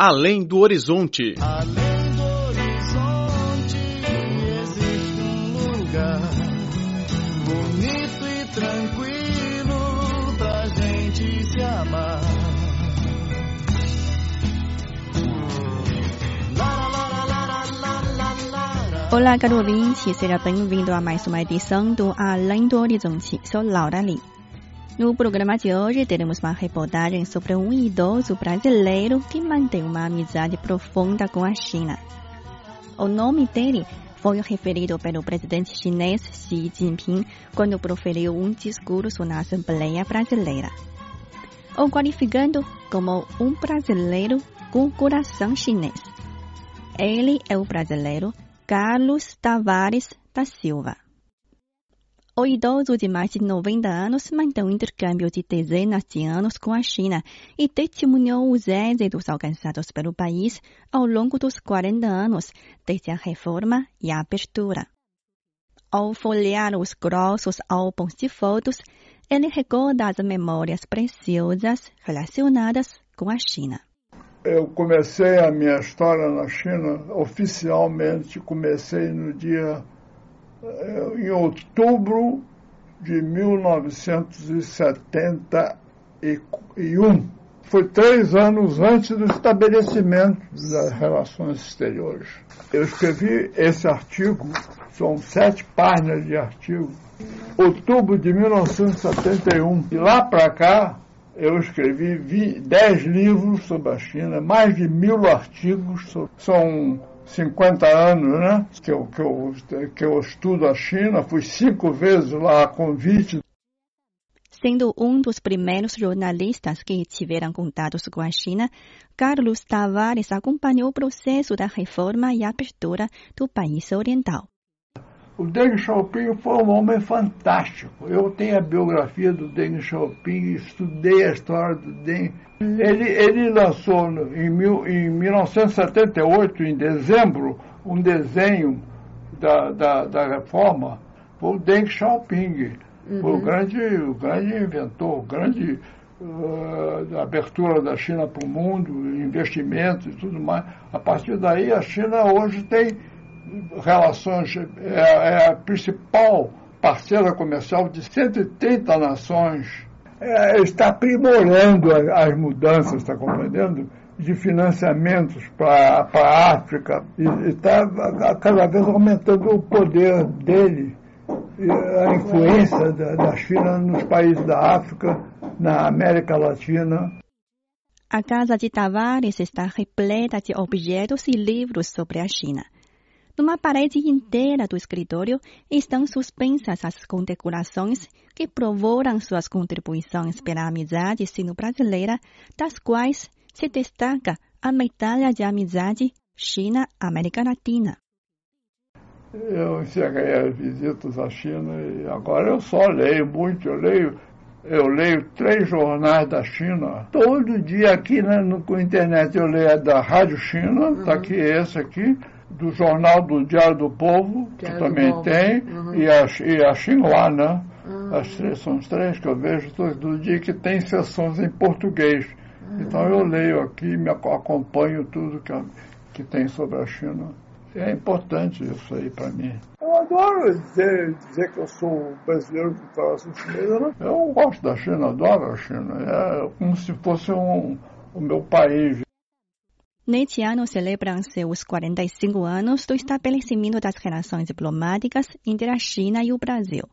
Além do Horizonte. Além do horizonte existe um lugar bonito e tranquilo pra gente se amar. Olá, caro ouvinte, seja bem-vindo a mais uma edição do Além do Horizonte. Sou Laura Lee. No programa de hoje, teremos uma reportagem sobre um idoso brasileiro que mantém uma amizade profunda com a China. O nome dele foi referido pelo presidente chinês Xi Jinping quando proferiu um discurso na Assembleia Brasileira. O qualificando como um brasileiro com coração chinês. Ele é o brasileiro Carlos Tavares da Silva. O idoso de mais de 90 anos mantém um intercâmbio de dezenas de anos com a China e testemunhou os êxitos alcançados pelo país ao longo dos 40 anos, desde a reforma e a abertura. Ao folhear os grossos álbuns de fotos, ele recorda as memórias preciosas relacionadas com a China. Eu comecei a minha história na China oficialmente, comecei no dia em outubro de 1971. Foi três anos antes do estabelecimento das relações exteriores. Eu escrevi esse artigo, são sete páginas de artigo, outubro de 1971. E lá para cá, eu escrevi dez livros sobre a China, mais de mil artigos, são 50 anos né, que, eu, que, eu, que eu estudo a China, fui cinco vezes lá a convite. Sendo um dos primeiros jornalistas que tiveram contatos com a China, Carlos Tavares acompanhou o processo da reforma e abertura do país oriental. O Deng Xiaoping foi um homem fantástico. Eu tenho a biografia do Deng Xiaoping, estudei a história do Deng. Ele, ele lançou em, mil, em 1978, em dezembro, um desenho da, da, da reforma. Foi o Deng Xiaoping, uhum. foi o grande, o grande inventor, o grande uh, abertura da China para o mundo, investimentos e tudo mais. A partir daí, a China hoje tem relações, é, é a principal parceira comercial de 130 nações. É, está aprimorando as mudanças, está compreendendo? De financiamentos para a África e está cada vez aumentando o poder dele, a influência da, da China nos países da África, na América Latina. A casa de Tavares está repleta de objetos e livros sobre a China. Numa parede inteira do escritório estão suspensas as condecorações que provoram suas contribuições pela amizade sino-brasileira, das quais se destaca a medalha de amizade China-América Latina. Eu encerrei as visitas à China e agora eu só leio muito, eu leio eu leio três jornais da China. Todo dia aqui na, no, com a internet eu leio a da Rádio China, está aqui esse aqui do jornal do Diário do Povo, que Diário também tem, uhum. e, a, e a Xinhua, né? Uhum. As três, são os três que eu vejo todo dia que tem sessões em português. Uhum. Então eu leio aqui, me acompanho tudo que, que tem sobre a China. É importante isso aí para mim. Eu adoro dizer, dizer que eu sou brasileiro de coração chinês. Né? Eu gosto da China, adoro a China. É como se fosse um, o meu país. Neste ano celebram-se os 45 anos do estabelecimento das relações diplomáticas entre a China e o Brasil.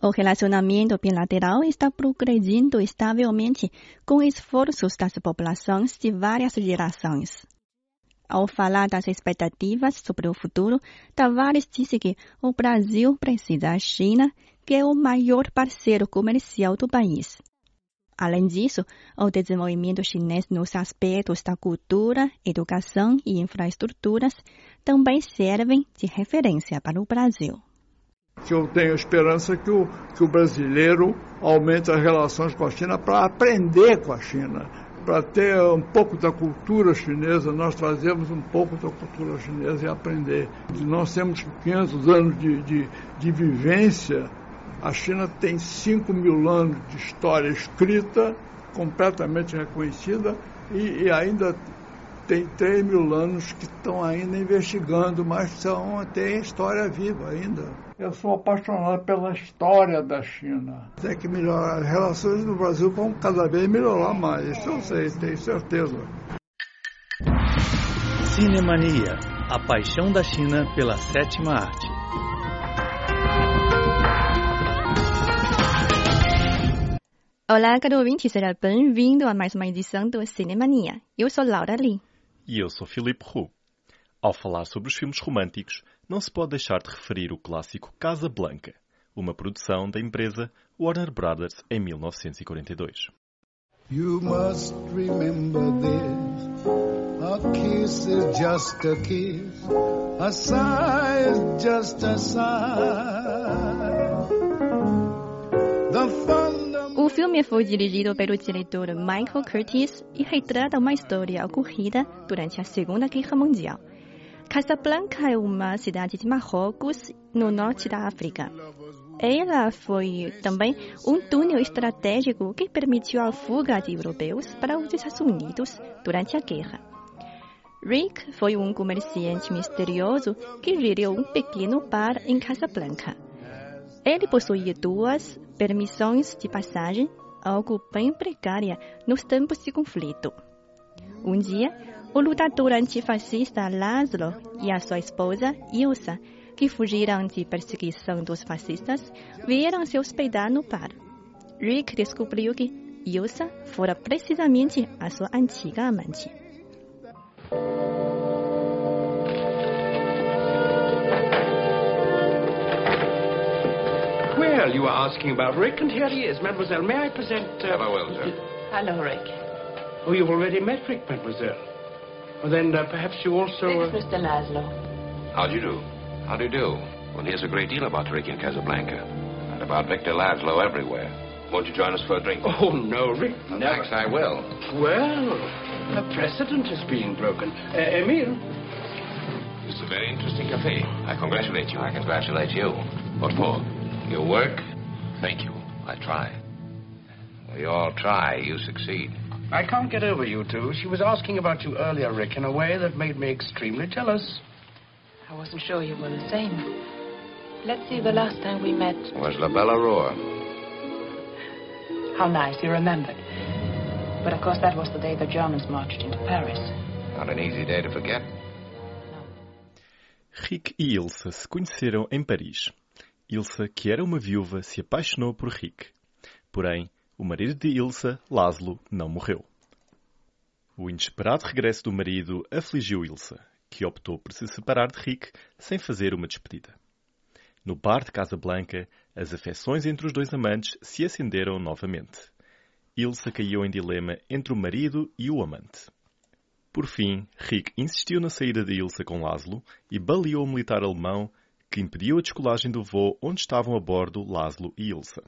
O relacionamento bilateral está progredindo estavelmente com esforços das populações de várias gerações. Ao falar das expectativas sobre o futuro, Tavares disse que o Brasil precisa da China, que é o maior parceiro comercial do país. Além disso, o desenvolvimento chinês nos aspectos da cultura, educação e infraestruturas também servem de referência para o Brasil. Eu tenho esperança que o, que o brasileiro aumente as relações com a China para aprender com a China, para ter um pouco da cultura chinesa, nós trazemos um pouco da cultura chinesa e aprender. Nós temos 500 anos de, de, de vivência a China tem 5 mil anos de história escrita, completamente reconhecida, e, e ainda tem 3 mil anos que estão ainda investigando, mas são, tem história viva ainda. Eu sou apaixonado pela história da China. Tem que melhorar. As relações no Brasil vão cada vez melhorar mais, isso eu sei, tenho certeza. Cinemania, a paixão da China pela sétima arte. Olá, caro ouvinte, seja bem-vindo a mais uma edição do Cinemania. Eu sou Laura Lee. E eu sou Filipe Roux. Ao falar sobre os filmes românticos, não se pode deixar de referir o clássico Casa Blanca, uma produção da empresa Warner Brothers em 1942. You must remember this. A kiss is just a kiss. A sigh is just a sigh. Filme foi dirigido pelo diretor Michael Curtis e retrata uma história ocorrida durante a Segunda Guerra Mundial. Casablanca é uma cidade de Marrocos, no norte da África. Ela foi também um túnel estratégico que permitiu a fuga de europeus para os Estados Unidos durante a guerra. Rick foi um comerciante misterioso que geriu um pequeno bar em Casablanca. Ele possuía duas permissões de passagem, algo bem precária nos tempos de conflito. Um dia, o lutador antifascista Laszlo e a sua esposa Ilsa, que fugiram de perseguição dos fascistas, vieram se hospedar no bar. Rick descobriu que Ilsa fora precisamente a sua antiga amante. Well, you were asking about Rick, and here he is. Mademoiselle, may I present... Uh, Farewell, sir. Hello, Rick. Oh, you've already met Rick, mademoiselle. Well, then uh, perhaps you also... This is Uh... Mr. Laszlo. How do you do? How do you do? One hears a great deal about Rick in Casablanca. And about Victor Laszlo everywhere. Won't you join us for a drink? Oh, no, Rick, Well, never. Thanks, I will. Well, a precedent is being broken. Uh, Emile? It's a very interesting cafe. I congratulate you. I congratulate you. What for? Your work? Thank you. I try. We all try. You succeed. I can't get over you two. She was asking about you earlier, Rick, in a way that made me extremely jealous. I wasn't sure you were the same. Let's see, the last time we met. Was La Belle Aurore. How nice, you remembered. But of course, that was the day the Germans marched into Paris. Not an easy day to forget. Rick e Ilsa se conheceram em Paris. Ilsa, que era uma viúva, se apaixonou por Rick. Porém, o marido de Ilsa, Laszlo, não morreu. O inesperado regresso do marido afligiu Ilsa, que optou por se separar de Rick sem fazer uma despedida. No bar de Casablanca, as afeições entre os dois amantes se acenderam novamente. Ilsa caiu em dilema entre o marido e o amante. Por fim, Rick insistiu na saída de Ilsa com Laszlo e baleou o militar alemão que impediu a descolagem do voo onde estavam a bordo Laszlo e Ilsa.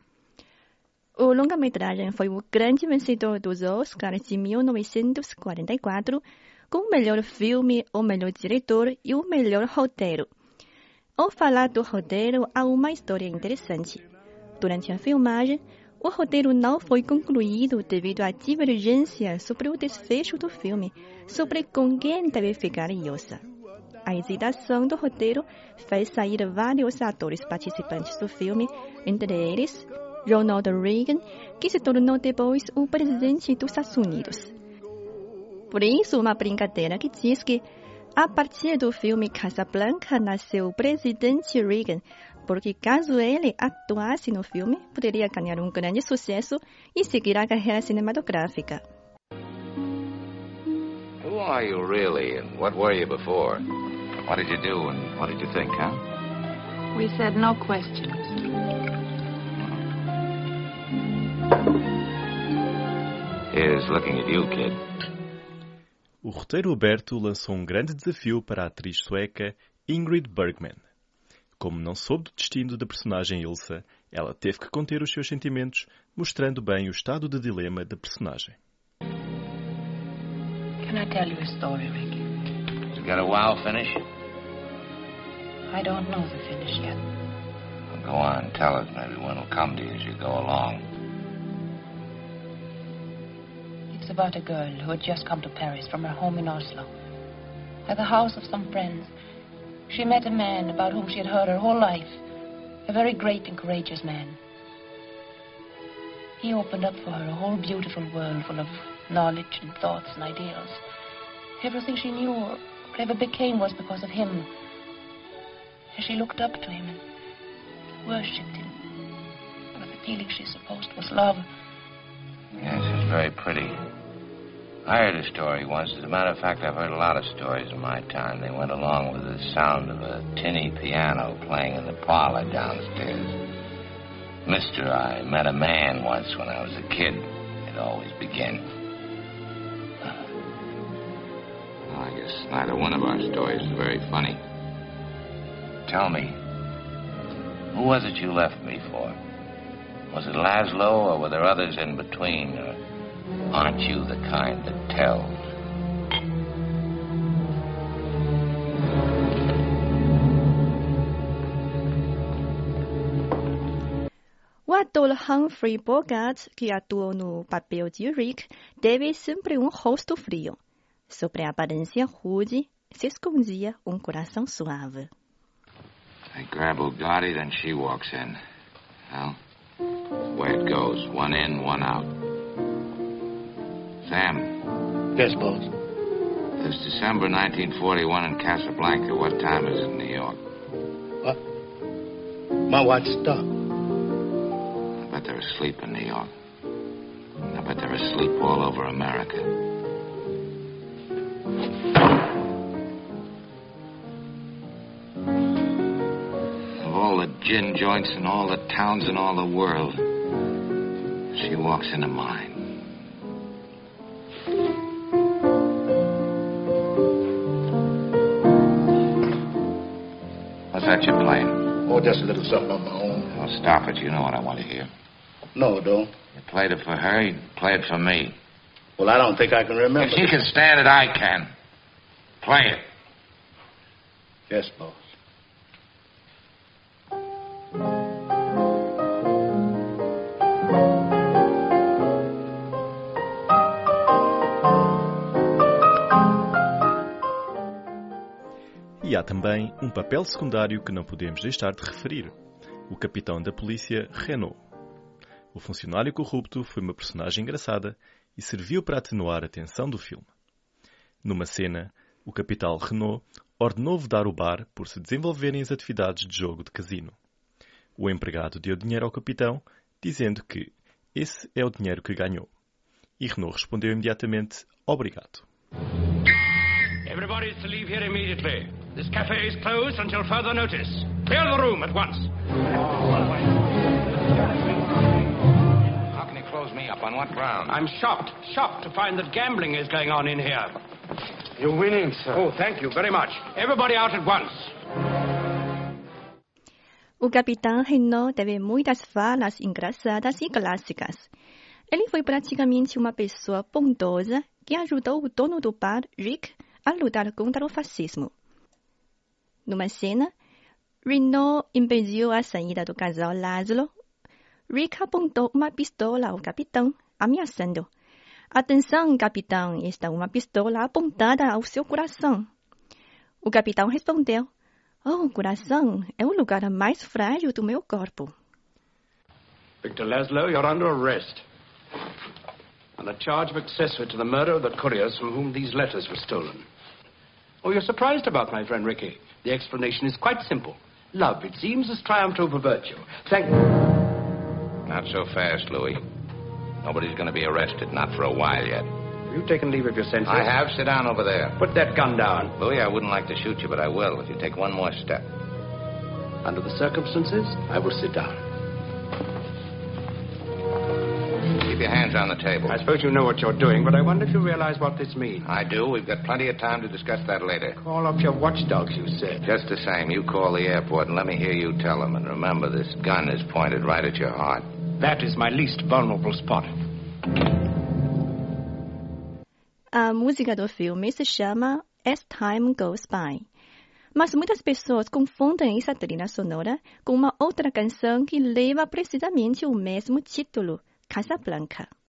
O longa-metragem foi o grande vencedor dos Oscars de 1944, com o melhor filme, o melhor diretor e o melhor roteiro. Ao falar do roteiro, há uma história interessante. Durante a filmagem, o roteiro não foi concluído devido à divergência sobre o desfecho do filme, sobre com quem deve ficar Ilsa. A hesitação do roteiro fez sair vários atores participantes do filme, entre eles Ronald Reagan, que se tornou depois o presidente dos Estados Unidos. Por isso, uma brincadeira que diz que, a partir do filme Casablanca, nasceu o presidente Reagan, porque caso ele atuasse no filme, poderia ganhar um grande sucesso e seguir a carreira cinematográfica. Who are you really, and what were you before? What did you do, and what did you think, huh? We said no questions. Here's looking at you, kid. O roteiro aberto lançou um grande desafio para a atriz sueca Ingrid Bergman. Como não soube do destino da personagem Ilsa, ela teve que conter os seus sentimentos, mostrando bem o estado de dilema da personagem. Can I tell you a story, Rick? You got a wow finish? I don't know the finish yet. Well, go on, tell it. Maybe one will come to you as you go along. It's about a girl who had just come to Paris from her home in Oslo. At the house of some friends, she met a man about whom she had heard her whole life, a very great and courageous man. He opened up for her a whole beautiful world full of knowledge and thoughts and ideals. Everything she knew or ever became was because of him. She looked up to him and worshipped him with the feeling she supposed was love. Yes, it's very pretty. I heard a story once. As a matter of fact, I've heard a lot of stories in my time. They went along with the sound of a tinny piano playing in the parlor downstairs. Mister, I met a man once when I was a kid. It always begin. Neither one of our stories is very funny. Tell me, who was it you left me for? Was it Laszlo, or were there others in between? Or aren't you the kind that tells? O ator Humphrey Bogart, que atuou no papel de Rick, teve sempre um rosto frio. Sobre a aparência rude, se escondia um coração suave. I grab Bugatti, then she walks in. Well, way it goes. One in, one out. Sam, Yes, boss. it's December 1941 in Casablanca. What time is it in New York? What? My watch stopped. I bet they're asleep in New York. I bet they're asleep all over America. Of all the gin joints in all the towns in all the world, she walks into mine. What's that you're playing? Oh, just a little something of my own. Oh, stop it. You know what I want to hear. No, don't. You played it for her, you play it for me. Well, I don't think I can remember. If she can stand it, I can. Play it. Yes, boss. E há também um papel secundário que não podemos deixar de referir: o capitão da polícia Renault. O funcionário corrupto foi uma personagem engraçada e serviu para atenuar a tensão do filme. Numa cena, o capitão Renault ordenou vedar o bar por se desenvolverem as atividades de jogo de casino. O empregado deu dinheiro ao capitão, dizendo que esse é o dinheiro que ganhou. E Renault respondeu imediatamente: Obrigado. Everybody is to leave here immediately. This cafe is closed until further notice. Clear the room at once. Close me up? On what ground? I'm shocked, shocked to find that gambling is going on in here. You're winning, sir. Oh, thank you very much. Everybody out at once. O capitão Renault teve muitas falas engraçadas e clássicas. Ele foi praticamente uma pessoa bondosa que ajudou o dono do bar, Rick, a lutar contra o fascismo. Numa cena, Renault impediu a saída do casal Laszlo. Rick apontou uma pistola ao capitão, ameaçando. Atenção, capitão, está uma pistola apontada ao seu coração. O capitão respondeu: Oh, coração é o lugar mais frágil do meu corpo. Victor Laszlo, you're under arrest. On a charge of accessory to the murder of the couriers from whom these letters were stolen. Oh, you're surprised about my friend Ricky. The explanation is quite simple. Love, it seems, has triumphed over virtue. Thank. Not so fast, Louis. Nobody's going to be arrested, not for a while yet. Have you taken leave of your senses? I have. Sit down over there. Put that gun down. Louis, I wouldn't like to shoot you, but I will if you take one more step. Under the circumstances, I will sit down. Keep your hands on the table. I suppose you know what you're doing, but I wonder if you realize what this means. I do. We've got plenty of time to discuss that later. Call up your watchdogs, you said. Just the same, you call the airport and let me hear you tell them. And remember, this gun is pointed right at your heart. That is my least vulnerable spot. A música do filme se chama As Time Goes By. Mas muitas pessoas confundem essa trilha sonora com uma outra canção que leva precisamente o mesmo título, Casablanca.